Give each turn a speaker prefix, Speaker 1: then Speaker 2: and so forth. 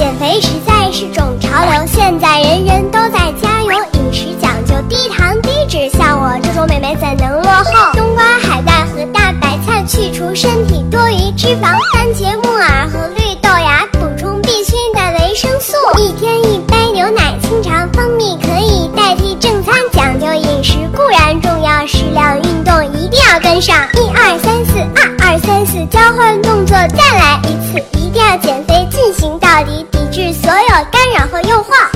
Speaker 1: 减肥实在是种潮流，现在人人都在加油，饮食讲究低糖低脂，像我这种美眉怎能落后？冬瓜、海带和大白菜去除身体多余脂肪，番茄、木耳和绿豆芽补充必需的维生素，一天一杯牛奶清肠，蜂蜜可以代替正餐，讲究饮食固然重要，适量运动一定要跟上，一二三四，二二三四，交换动作再来一次。干扰和优化。